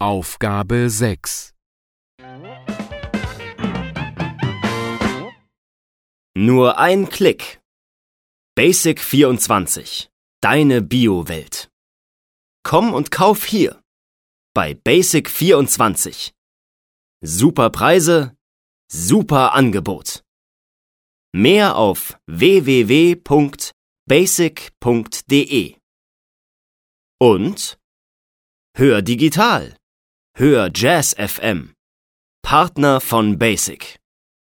Aufgabe 6. Nur ein Klick. Basic 24. Deine Bio-Welt. Komm und kauf hier. Bei Basic 24. Super Preise, super Angebot. Mehr auf www.basic.de. Und Hör digital. Hör Jazz FM. Partner von Basic.